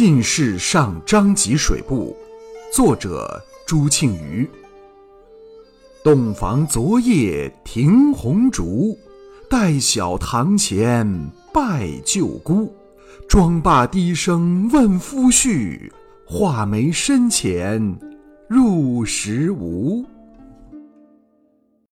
进士上张籍水部，作者朱庆余。洞房昨夜停红烛，待晓堂前拜旧姑。妆罢低声问夫婿，画眉深浅入时无。